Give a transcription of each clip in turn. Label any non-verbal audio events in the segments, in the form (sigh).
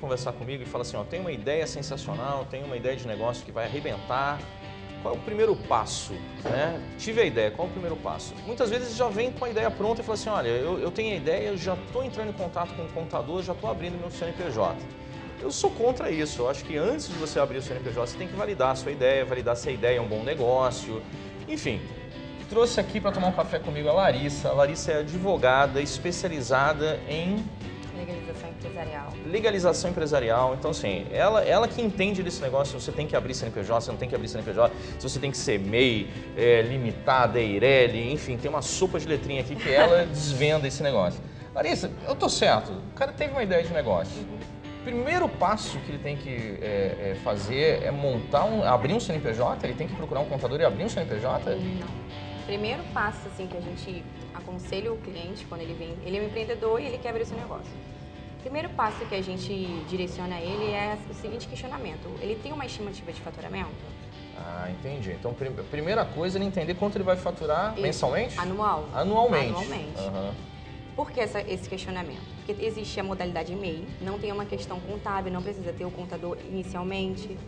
conversar comigo e fala assim, ó, tem uma ideia sensacional, tem uma ideia de negócio que vai arrebentar, qual é o primeiro passo? Né? Tive a ideia, qual é o primeiro passo? Muitas vezes já vem com a ideia pronta e fala assim, olha, eu, eu tenho a ideia, eu já estou entrando em contato com o contador, já estou abrindo meu CNPJ. Eu sou contra isso. Eu acho que antes de você abrir o CNPJ, você tem que validar a sua ideia, validar se a ideia é um bom negócio. Enfim, trouxe aqui para tomar um café comigo a Larissa. A Larissa é advogada especializada em Legalização empresarial. legalização empresarial. Então, assim, ela, ela que entende desse negócio, se você tem que abrir CNPJ, se não tem que abrir CNPJ, se você tem que ser MEI, é, limitada, EIRELI, enfim, tem uma sopa de letrinha aqui que ela (laughs) desvenda esse negócio. Larissa, eu tô certo, o cara teve uma ideia de negócio. Primeiro passo que ele tem que é, é, fazer é montar um, abrir um CNPJ, ele tem que procurar um contador e abrir um CNPJ? Não. Primeiro passo assim que a gente aconselha o cliente quando ele vem, ele é um empreendedor e ele quer abrir o seu negócio. Primeiro passo que a gente direciona a ele é o seguinte questionamento: ele tem uma estimativa de faturamento? Ah, entendi. Então, prim- primeira coisa é ele entender quanto ele vai faturar Isso. mensalmente? Anual. Anualmente. Anualmente. Aham. Por que essa- esse questionamento? Porque existe a modalidade MEI, não tem uma questão contábil, não precisa ter o contador inicialmente.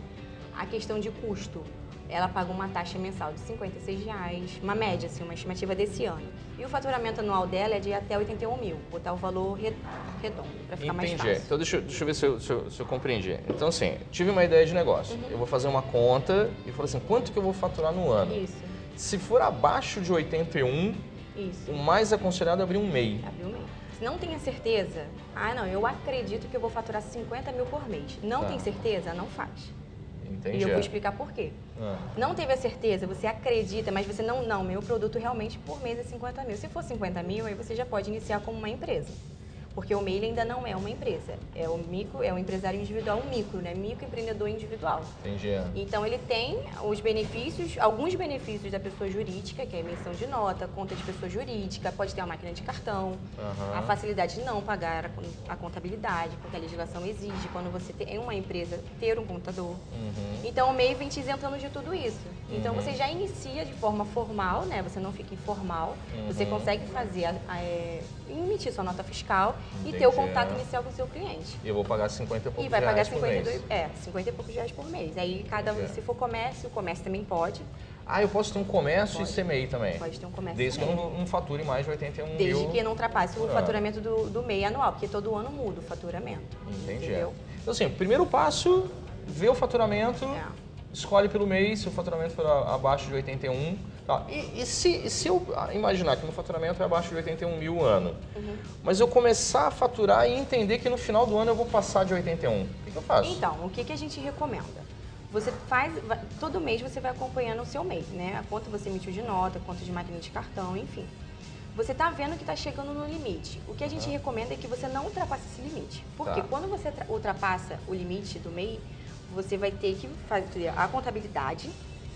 A questão de custo, ela paga uma taxa mensal de 56 reais, uma média, assim, uma estimativa desse ano. E o faturamento anual dela é de até 81 mil, botar o valor re- redondo, para ficar mais Entendi. fácil. Então, deixa, deixa eu ver se eu, se, eu, se eu compreendi. Então, assim, tive uma ideia de negócio. Uhum. Eu vou fazer uma conta e falar assim, quanto que eu vou faturar no ano? Isso, Se for abaixo de 81, isso. o mais aconselhado é abrir um MEI. Abriu MEI. Se não tenha certeza, ah, não, eu acredito que eu vou faturar 50 mil por mês. Não Tá. tem certeza, não faz. Entendi. E eu vou explicar por quê. Ah, Não teve a certeza, você acredita, mas você não, não, meu produto realmente por mês é 50 mil. Se for 50 mil, aí você já pode iniciar como uma empresa. Porque o MEI ainda não é uma empresa. É o micro, é o empresário individual, um micro, né? Microempreendedor individual. entendi. Então ele tem os benefícios, alguns benefícios da pessoa jurídica, que é a emissão de nota, conta de pessoa jurídica, pode ter uma máquina de cartão, Aham. a facilidade de não pagar a a contabilidade, porque a legislação exige, quando você tem uma empresa, ter um contador. Uhum. Então o MEI vem te isentando de tudo isso. Então Uhum. você já inicia de forma formal, né? Você não fica informal. Você Uhum. consegue fazer, a- a- é, emitir sua nota fiscal e Entendi. ter o contato inicial com o seu cliente. E eu vou pagar 50 e poucos E vai pagar reais por 52, mês. é, 50 e poucos reais por mês. Aí cada Entendi. se for comércio, o comércio também pode. Ah, eu posso ter um comércio Pode. e ser MEI também? Pode ter um comércio Desde que eu também. não, não fature mais de 81 Desde mil. que não ultrapasse o Ah. faturamento do, do MEI anual, porque todo ano muda o faturamento. Entendi. Entendeu? Então, assim, primeiro passo, ver o faturamento, É. escolhe pelo mês, se o faturamento for abaixo de 81. Tá. E, e se, e se eu imaginar que meu faturamento é abaixo de 81 mil ano, Uhum. mas eu começar a faturar e entender que no final do ano eu vou passar de 81, o que, que eu faço? Então, o que, que a gente recomenda? Você faz, todo mês você vai acompanhando o seu mês, né? A quanto você emitiu de nota, quanto de máquina de cartão, enfim. Você está vendo que está chegando no limite. O que a gente recomenda é que você não ultrapasse esse limite. Porque Tá. quando você tra- ultrapassa o limite do MEI, você vai ter que fazer a contabilidade,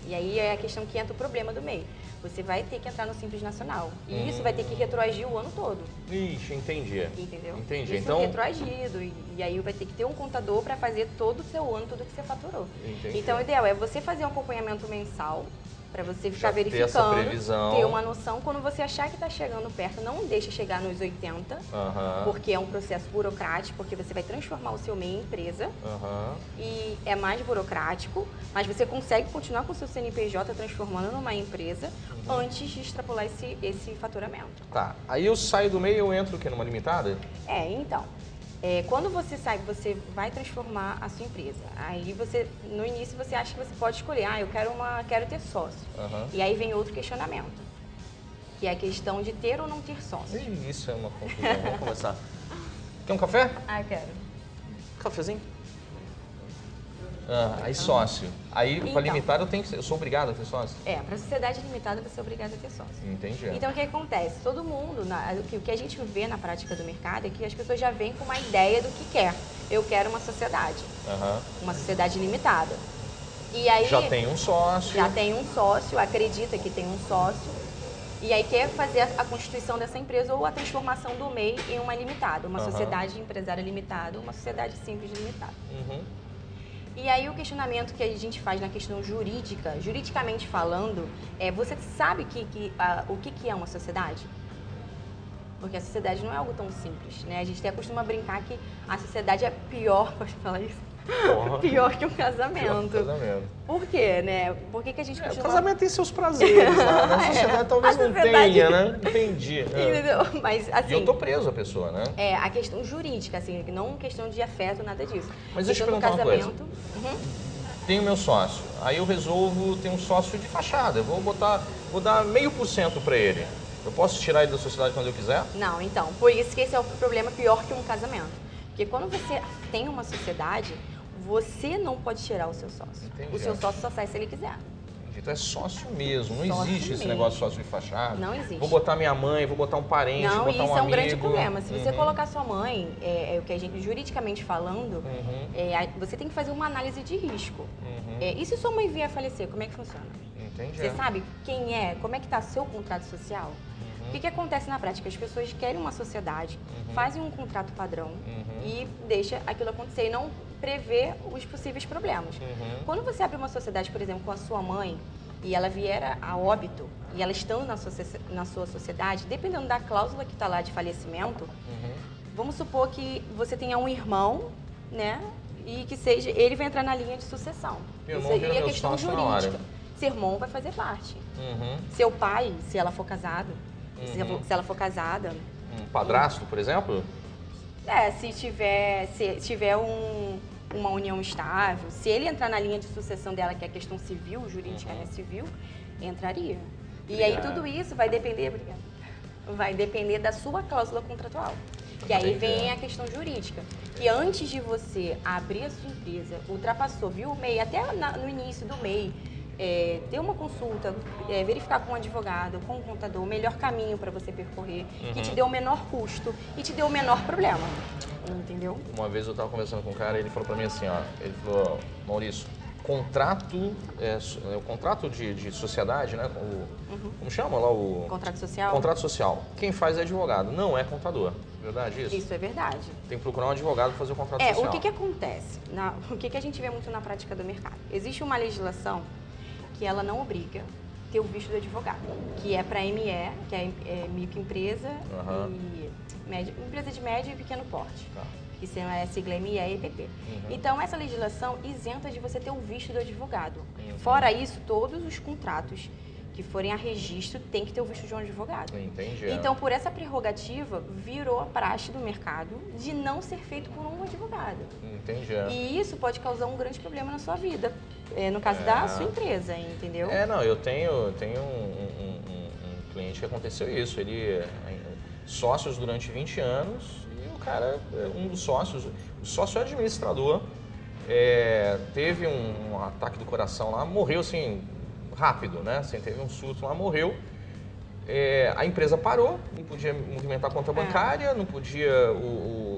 e aí é a questão que entra o problema do MEI. Você vai ter que entrar no Simples Nacional. E Hum. isso vai ter que retroagir o ano todo. Ixi, entendi. Entendeu? Entendi. Isso Então- retroagido. E, e aí vai ter que ter um contador para fazer todo o seu ano, tudo que você faturou. Entendi. Então o ideal é você fazer um acompanhamento mensal para você ficar Já ter verificando, previsão. ter uma noção. Quando você achar que está chegando perto, não deixa chegar nos 80, Aham. porque é um processo burocrático, porque você vai transformar o seu MEI em empresa Aham. e é mais burocrático, mas você consegue continuar com o seu CNPJ transformando numa empresa Uhum. antes de extrapolar esse, esse faturamento. Tá. Aí eu saio do meio e eu entro o quê? Numa limitada? É, então. É, quando você sai, você vai transformar a sua empresa. Aí você, no início, você acha que você pode escolher, ah, eu quero uma, quero ter sócio. Aham. E aí vem outro questionamento, que é a questão de ter ou não ter sócio. Isso é uma confusão. Vamos começar. Quer um café? Ah, quero. Cafezinho? Ah, aí sócio. Aí, Então. limitada, eu, tenho que ser, eu sou obrigado a ter sócio? É, para sociedade limitada você é obrigado a ter sócio. Entendi. Então o que acontece? Todo mundo, na- o que- o que a gente vê na prática do mercado é que as pessoas já vêm com uma ideia do que quer. Eu quero uma sociedade, Aham. uma sociedade limitada. E aí Já tem um sócio. já tem um sócio, acredita que tem um sócio, e aí quer fazer a constituição dessa empresa ou a transformação do MEI em uma limitada, uma Aham. sociedade empresária limitada, uma sociedade simples limitada. Uhum. E aí o questionamento que a gente faz na questão jurídica, juridicamente falando, é você sabe que, que, o que, que é uma sociedade? Porque a sociedade não é algo tão simples, né? A gente até costuma brincar que a sociedade é pior, (laughs) pode falar isso? Porra. (laughs) Pior que um Pior casamento. que casamento. Por quê, né? Por que, que a gente É, o casamento tem seus prazeres lá, né? (laughs) A É, sociedade talvez a não sociedade- tenha, né? Entendi. É. Mas, assim... E eu tô preso a pessoa, né? É, a questão jurídica, assim, não questão de afeto, nada disso. Mas deixa eu do perguntar uma coisa. casamento. Uhum. Tenho meu sócio. Aí eu resolvo ter um sócio de fachada. Eu vou botar, vou dar meio por cento para ele. Eu posso tirar ele da sociedade quando eu quiser? Não, então, por isso que esse é o problema pior que um casamento. Porque quando você tem uma sociedade, você não pode tirar o seu sócio. Entendi. O seu sócio só sai se ele quiser. Então é sócio mesmo. Não Sócio existe esse mesmo. negócio de sócio de fachada. Não existe. Vou botar minha mãe, vou botar um parente, não, vou e botar isso um é um grande amigo. problema. Se você Uhum. colocar sua mãe, é, é o que a gente, juridicamente falando, Uhum. é, você tem que fazer uma análise de risco. Uhum. É, e se sua mãe vier a falecer, como é que funciona? Entendi. Você sabe quem é, como é que está seu contrato social? O que, que acontece na prática? As pessoas querem uma sociedade, Uhum. fazem um contrato padrão Uhum. e deixa aquilo acontecer e não prevê os possíveis problemas. Uhum. Quando você abre uma sociedade, por exemplo, com a sua mãe e ela vier a óbito e ela estando na sua, na sua sociedade, dependendo da cláusula que está lá de falecimento, Uhum. vamos supor que você tenha um irmão, né? E que seja, ele vai entrar na linha de sucessão. Meu Isso aí é questão jurídica. Seu irmão vai fazer parte. Uhum. Seu pai, se ela for casada, se, ela Uhum. for, se ela for casada, Um padrasto, por exemplo? é, se tiver, se tiver um- uma união estável, se ele entrar na linha de sucessão dela, que é questão civil, jurídica, Uhum. né, civil, entraria. E aí tudo isso vai depender, obrigada, vai depender da sua cláusula contratual. Que aí vem a questão jurídica. Que antes de você abrir a sua empresa, ultrapassou, viu o MEI, até na- no início do MEI, é, ter uma consulta, é, verificar com um advogado, com um contador, o melhor caminho para você percorrer, que te Uhum. dê o menor custo e te dê o menor problema. Entendeu? Uma vez eu estava conversando com um cara e ele falou para mim assim, ó, ele falou, Maurício, contrato, é, é, o contrato de, de sociedade, né, o, como chama lá o... Contrato social? Contrato social. Quem faz é advogado, não é contador. Verdade isso? Isso é verdade. Tem que procurar um advogado para fazer o contrato É, social. o que, que acontece? Na- (laughs) o que, que a gente vê muito na prática do mercado? Existe uma legislação que ela não obriga ter o visto do advogado, que é para ME, que é, é microempresa Aham. e média, empresa de médio e pequeno porte, Tá. que são a sigla ME e EPP. Uhum. Então, essa legislação isenta de você ter o visto do advogado. Uhum. Fora isso, todos os contratos que forem a registro têm que ter o visto de um advogado. Entendi. Então, por essa prerrogativa, virou a praxe do mercado de não ser feito por um advogado. Entendi. E isso pode causar um grande problema na sua vida, é, no caso É. da sua empresa, entendeu? É, não, eu tenho, tenho um, um- um- um cliente que aconteceu isso. Ele é sócios durante 20 anos e o cara, é um dos sócios, o sócio administrador, é, teve um, um ataque do coração lá, morreu assim, rápido, né? Assim, teve um surto lá, morreu. É, a empresa parou, não podia movimentar a conta bancária, não podia o,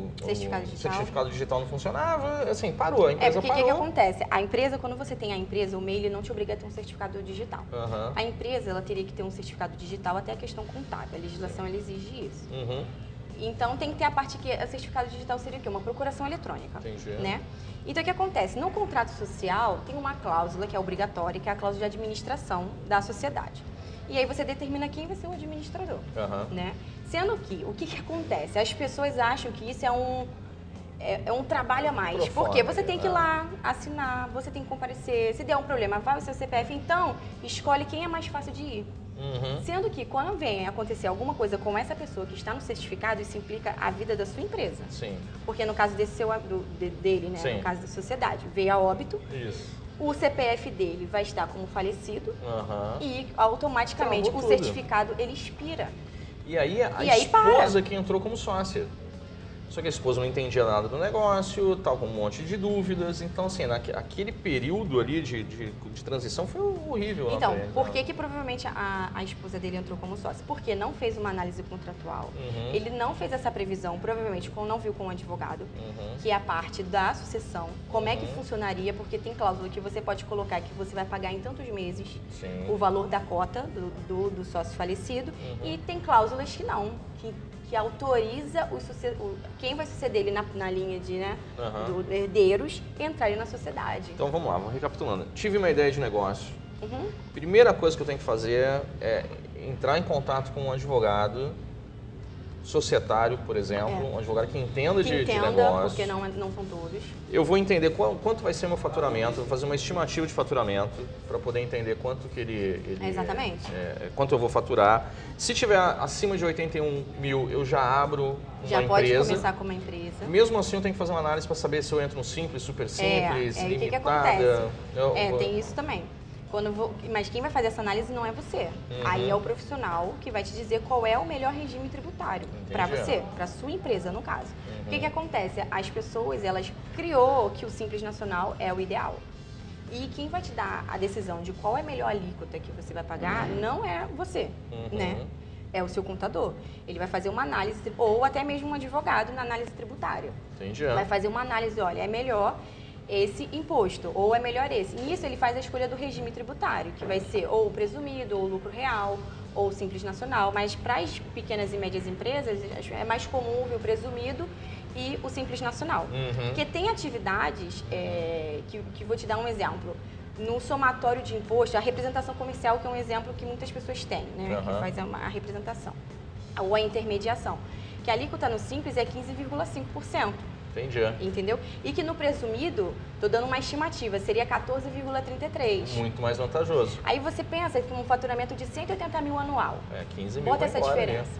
o- É. Certificado o digital. certificado digital não funcionava, assim, parou, a É empresa porque o que, que parou. acontece? A empresa, quando você tem a empresa, o MEI ele não te obriga a ter um certificado digital. Aham. A empresa ela teria que ter um certificado digital até a questão contábil. A legislação ela exige isso. Uhum. Então tem que ter a parte que o certificado digital seria o quê? Uma procuração eletrônica. Entendi. Né? Então o que acontece? No contrato social tem uma cláusula que é obrigatória, que é a cláusula de administração da sociedade. E aí você determina quem vai ser o administrador. Aham. Né? Sendo que, o que, que acontece? As pessoas acham que isso é um, é, é um trabalho a mais. Pro Porque você tem que ir né? lá, assinar, você tem que comparecer. Se der um problema, vai o seu CPF. Então, escolhe quem é mais fácil de ir. Uhum. Sendo que quando vem acontecer alguma coisa com essa pessoa que está no certificado, isso implica a vida da sua empresa. Sim. Porque no caso desse seu, do- de- dele, né? Sim. No caso da sociedade, veio a óbito, Isso. o CPF dele vai estar como falecido Aham. e automaticamente Travou o tudo. certificado ele expira. E aí a E aí esposa que entrou como sócia. Só que a esposa não entendia nada do negócio, tal, com um monte de dúvidas. Então, assim, aquele período ali de, de, de transição foi horrível. Então, por né? que, que provavelmente a, a esposa dele entrou como sócia? Porque não fez uma análise contratual. Uhum. Ele não fez essa previsão, provavelmente não viu com um advogado, Uhum. que é a parte da sucessão. Como é que Uhum. funcionaria? Porque tem cláusula que você pode colocar que você vai pagar em tantos meses Sim. o valor da cota do, do, do sócio falecido. Uhum. E tem cláusulas que não, que, que autoriza o, o- quem vai suceder ele na, na linha de né, Aham. do herdeiros entrarem na sociedade. Então vamos lá, vamos recapitulando. Tive uma ideia de negócio. Uhum. Primeira coisa que eu tenho que fazer é entrar em contato com um advogado societário, por exemplo, É. um advogado que entenda, Que de, de entenda, negócio. porque não, é- não são todos. Eu vou entender qual- quanto vai ser meu faturamento, vou fazer uma estimativa de faturamento para poder entender quanto que ele, ele Exatamente. é, quanto eu vou faturar. Se tiver acima de 81 mil, eu já abro uma Já pode empresa. começar com uma empresa. Mesmo assim, eu tenho que fazer uma análise para saber se eu entro no simples, super simples, é, e o que que limitada. acontece? Eu- É, tem isso também. Quando vou, mas quem vai fazer essa análise não é você. Uhum. Aí é o profissional que vai te dizer qual é o melhor regime tributário para você, para sua empresa no caso. O que, Uhum. que acontece? As pessoas elas criou que o simples nacional é o ideal. E quem vai te dar a decisão de qual é a melhor alíquota que você vai pagar não é você, Uhum. né? É o seu contador. Ele vai fazer uma análise, ou até mesmo um advogado na análise tributária Entendi. vai fazer uma análise, olha, é melhor esse imposto ou é melhor esse. Nisso ele faz a escolha do regime tributário, que vai ser ou o presumido, ou o lucro real, ou o simples nacional. Mas para as pequenas e médias empresas é mais comum ver o presumido e o simples nacional. Uhum. Porque tem atividades, é, que, que vou te dar um exemplo. No somatório de imposto, a representação comercial, que é um exemplo que muitas pessoas têm, né? Aham. Que faz a, a representação. Ou a intermediação. Que a alíquota no simples é 15,5%. Entendi. Entendeu? E que no presumido, tô dando uma estimativa, seria 14,33. Muito mais vantajoso. Aí você pensa que um faturamento de 180 mil anual. É, 15 mil Bota essa embora, né? diferença.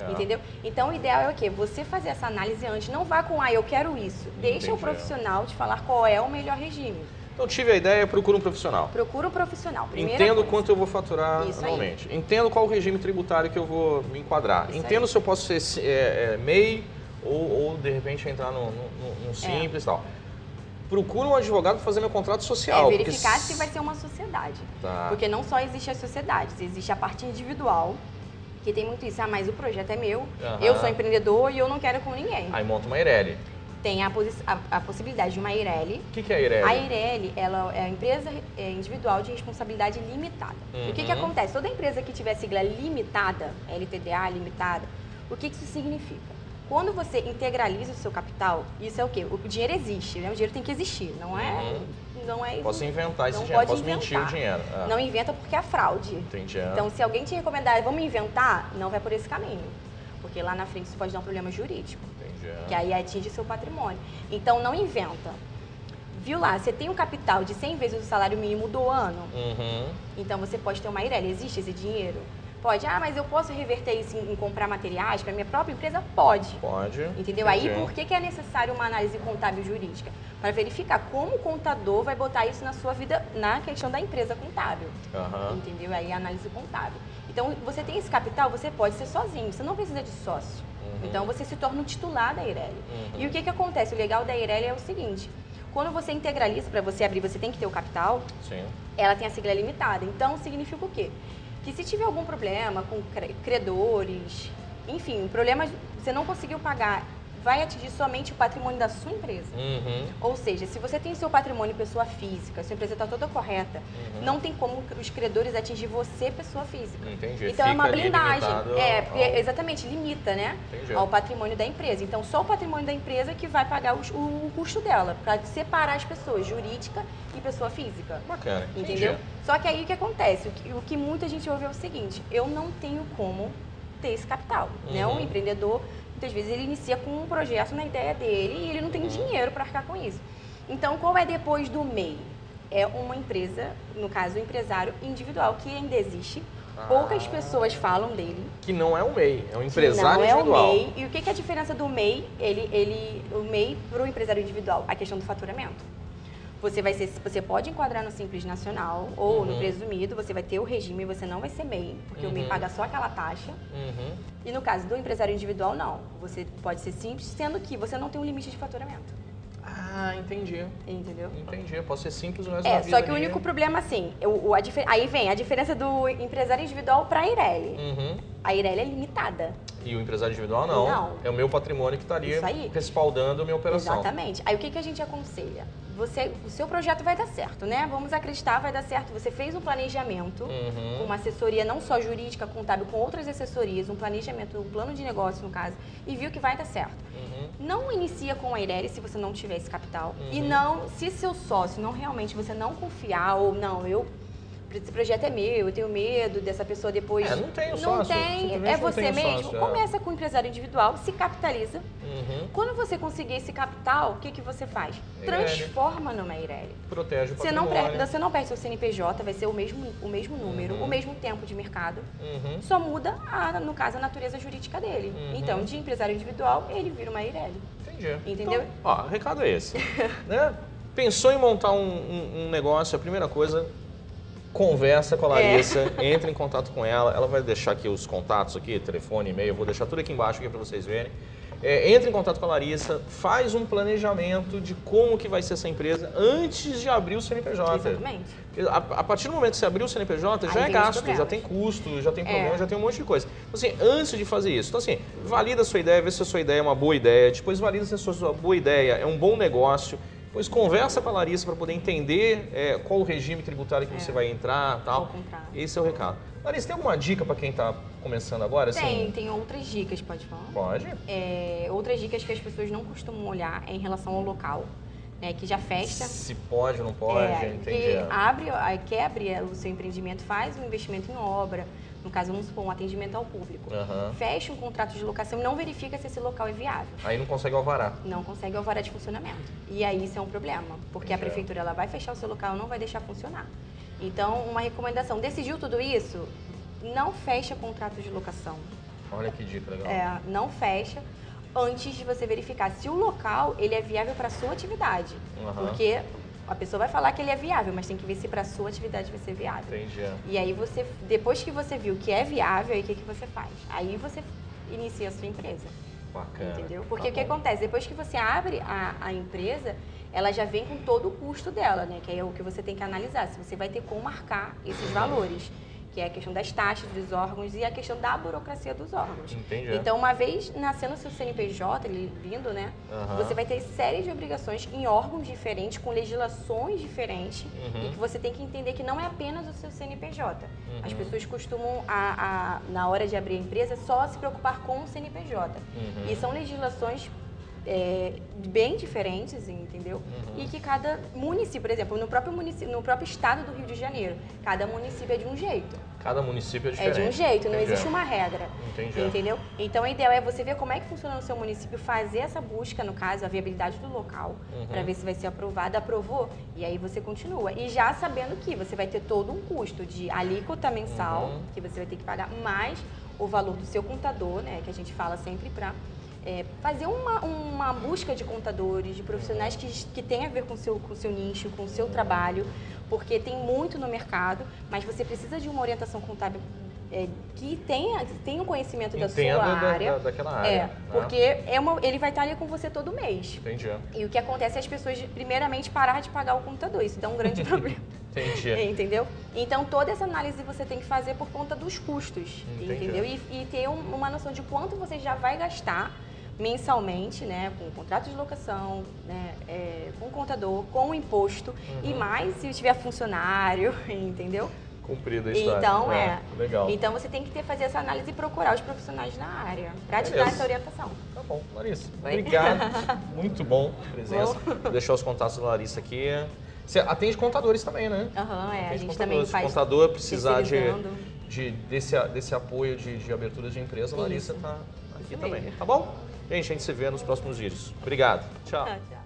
É. Entendeu? Então o ideal é o quê? Você fazer essa análise antes. Não vá com, ah, eu quero isso. Deixa o Entendi. profissional te falar qual é o melhor regime. Então tive a ideia, procura um profissional. Procura um profissional. Primeira Entendo coisa. quanto eu vou faturar Isso aí. anualmente. Entendo qual o regime tributário que eu vou me enquadrar. Isso Entendo aí. se eu posso ser é, é, MEI ou, ou, de repente entrar no, no- no- no simples e tal. Procura um advogado para fazer meu contrato social. É porque verificar s- se vai ser uma sociedade. Tá. Porque não só existe as sociedades, existe a parte individual, que tem muito isso. Ah, mas o projeto é meu, Aham. eu sou empreendedor e eu não quero com ninguém. Aí monta uma Eireli. Tem a, a- a possibilidade de uma EIRELI. O que, que é a Eireli? A EIRELI, ela é a empresa é, individual de responsabilidade limitada. O que, que Uhum. acontece? Toda empresa que tiver sigla limitada, LTDA, limitada, o que, que isso significa? Quando você integraliza o seu capital, isso é o quê? O dinheiro existe, né? O dinheiro tem que existir, não é... Uhum. Não é Posso inventar esse não dinheiro, pode posso mentir o inventar. dinheiro. Ah, Não inventa porque é fraude. Entendi. é. Então, se alguém te recomendar, vamos inventar, não vai por esse caminho. Porque lá na frente isso pode dar um problema jurídico, Entendi. que aí atinge seu patrimônio. Então, não inventa. Viu lá, você tem um capital de 100 vezes o salário mínimo do ano, Uhum. então você pode ter uma IREL. Existe esse dinheiro? Pode. Ah, mas eu posso reverter isso em, em comprar materiais para minha própria empresa? Pode. Pode. Entendeu? Aí, Entendi. por que, que é necessário uma análise contábil jurídica? Para verificar como o contador vai botar isso na sua vida, na questão da empresa contábil. Aham. Entendeu? Aí a análise contábil. Então, você tem esse capital, você pode ser sozinho, você não precisa de sócio. Uhum. Então, você se torna um titular da Eireli. Uhum. E o que, que acontece? O legal da Eireli é o seguinte: quando você integraliza, para você abrir, você tem que ter o capital, Sim. ela tem a sigla limitada. Então, significa o quê? Que se tiver algum problema com cre- credores, enfim, problemas, você não conseguiu pagar, vai atingir somente o patrimônio da sua empresa. Uhum. Ou seja, se você tem seu patrimônio pessoa física, sua empresa está toda correta, Uhum. não tem como os credores atingir você, pessoa física. Entendi. Então é uma Fica blindagem. É, ao- exatamente, limita, né? Entendi. Ao patrimônio da empresa. Então, só o patrimônio da empresa que vai pagar o, o custo dela, para separar as pessoas, jurídica e pessoa física. Bacana. Entendeu? Entendi. Só que aí o que acontece? O que, o que muita gente ouve é o seguinte: eu não tenho como ter esse capital. Né? Uhum. Um empreendedor, muitas vezes, ele inicia com um projeto na ideia dele e ele não tem Uhum. dinheiro para arcar com isso. Então, qual é depois do MEI? É uma empresa, no caso, o empresário individual, que ainda existe. Poucas Ah. pessoas falam dele. Que não é um MEI, é um que empresário não é individual. o MEI. E o que que é a diferença do MEI, ele, ele, o MEI para o empresário individual? A questão do faturamento. Você vai ser, você pode enquadrar no Simples Nacional ou no Uhum. presumido, você vai ter o regime, você não vai ser MEI, porque o MEI Uhum. paga só aquela taxa. Uhum. E no caso do empresário individual, não. Você pode ser simples, sendo que você não tem um limite de faturamento. Ah, entendi. Entendeu? Entendi. Eu posso ser simples o resto É, da vida só que o ali. único problema, assim, o, o- aí vem a diferença do empresário individual para a Eireli. Uhum. A Eireli é limitada. E o empresário individual não. Não. É o meu patrimônio que estaria aí. respaldando a minha operação. Exatamente. Aí o que, que a gente aconselha? Você, o seu projeto vai dar certo, né? Vamos acreditar, vai dar certo. Você fez um planejamento, Uhum. com uma assessoria não só jurídica, contábil, com outras assessorias, um planejamento, um plano de negócio, no caso, e viu que vai dar certo. Uhum. Não inicia com a Eireli se você não tiver esse capital. E Uhum. não, se seu sócio não realmente você não confiar, ou não, eu esse projeto é meu, eu tenho medo dessa pessoa depois. É, não tem o Não sócio, tem, é não você tem o mesmo. sócio, é. Começa com o empresário individual, se capitaliza. Uhum. Quando você conseguir esse capital, o que, que você faz? Transforma numa Eireli. Protege o Você não, perde, você não perde seu CNPJ, vai ser o mesmo, o mesmo número, Uhum. o mesmo tempo de mercado. Uhum. Só muda, a, no caso, a natureza jurídica dele. Uhum. Então, de empresário individual, ele vira uma Eireli. Entendi. Entendeu? Então, ó, o recado é esse. (laughs) né? Pensou em montar um, um- um negócio, a primeira coisa, conversa com a É. Larissa, entre em contato com ela. Ela vai deixar aqui os contatos aqui, telefone, e-mail, vou deixar tudo aqui embaixo aqui para vocês verem. É, entre em contato com a Larissa, faz um planejamento de como que vai ser essa empresa antes de abrir o CNPJ. Exatamente. A, a partir do momento que você abrir o CNPJ, já Aí é vem os gasto, já tem custo, já tem É. problema, já tem um monte de coisa. Então, assim, antes de fazer isso, então, assim, valida a sua ideia, vê se a sua ideia é uma boa ideia, depois valida se a sua boa ideia é um bom negócio, depois conversa com a Larissa para poder entender é, qual o regime tributário que É. você vai entrar tal. Esse é o recado. Larissa, tem alguma dica para quem está começando agora? Assim, Tem, tem outras dicas, pode falar? Pode. É, outras dicas que as pessoas não costumam olhar é em relação ao local, né, que já fecha. Se pode ou não pode, É, entendi. que abre, quer abrir o seu empreendimento, faz um investimento em obra, no caso, vamos supor, um atendimento ao público. Aham. Fecha um contrato de locação e não verifica se esse local é viável. Aí não consegue alvará. Não consegue alvará de funcionamento. E aí isso é um problema, porque a Entendi. prefeitura ela vai fechar o seu local e não vai deixar funcionar. Então, uma recomendação, decidiu tudo isso? Não fecha contrato de locação. Olha que dica legal. É, não fecha antes de você verificar se o local ele é viável para sua atividade. Aham. Porque a pessoa vai falar que ele é viável, mas tem que ver se para sua atividade vai ser viável. Entendi. E aí você, depois que você viu que é viável, aí o que, que você faz? Aí você inicia a sua empresa. Bacana. Entendeu? Porque Tá o que bom. acontece? Depois que você abre a, a empresa, ela já vem com todo o custo dela, né? Que aí é o que você tem que analisar. Se você vai ter como marcar esses valores. Que é a questão das taxas dos órgãos e a questão da burocracia dos órgãos. Entendi. Então, uma vez nascendo o seu CNPJ, ele vindo, né? Aham. Você vai ter série de obrigações em órgãos diferentes, com legislações diferentes, Uhum. e que você tem que entender que não é apenas o seu CNPJ. As Uhum. pessoas costumam, a, a- na hora de abrir a empresa, só se preocupar com o CNPJ. Uhum. E são legislações é, bem diferentes, entendeu? Uhum. E que cada município, por exemplo, no próprio, município, no próprio estado do Rio de Janeiro, cada município é de um jeito. Cada município é É diferente. de um jeito, não Entendi. existe uma regra. Entendi. Entendeu? Então, o ideal é você ver como é que funciona no seu município, fazer essa busca, no caso, a viabilidade do local, Uhum. para ver se vai ser aprovado. Aprovou, e aí você continua. E já sabendo que você vai ter todo um custo de alíquota mensal, Uhum. que você vai ter que pagar, mais o valor do seu contador, né? Que a gente fala sempre para fazer uma, uma busca de contadores, de profissionais que, que tem a ver com o seu, com o seu nicho, com o seu trabalho, porque tem muito no mercado, mas você precisa de uma orientação contábil é, que tenha, tenha um conhecimento da sua Entenda da- área. da- daquela área, É, né? porque é uma, ele vai estar ali com você todo mês. Entendi. E o que acontece é as pessoas, primeiramente, parar de pagar o contador. Isso dá um grande (laughs) problema. Entendi. Entendeu? Então, toda essa análise você tem que fazer por conta dos custos. Entendi. Entendeu? E, e ter um- uma noção de quanto você já vai gastar mensalmente, né? Com contrato de locação, né? é, com contador, com imposto. E Uhum. mais se tiver funcionário, (laughs) entendeu? Cumprida a história. Então, é. Legal. Então, você tem que ter, fazer essa análise e procurar os profissionais na área para te dar essa orientação. Tá bom, Larissa. Oi. Obrigado. (laughs) Muito bom a presença. Vou (laughs) deixar os contatos da Larissa aqui. Você atende contadores também, né? Aham, é. A gente contadores. também faz Contador precisar de, de- desse, desse apoio de, de abertura de empresa, a Larissa está aqui também. Tá bom? Gente, a gente se vê nos próximos vídeos. Obrigado. Tchau. Tchau, tchau.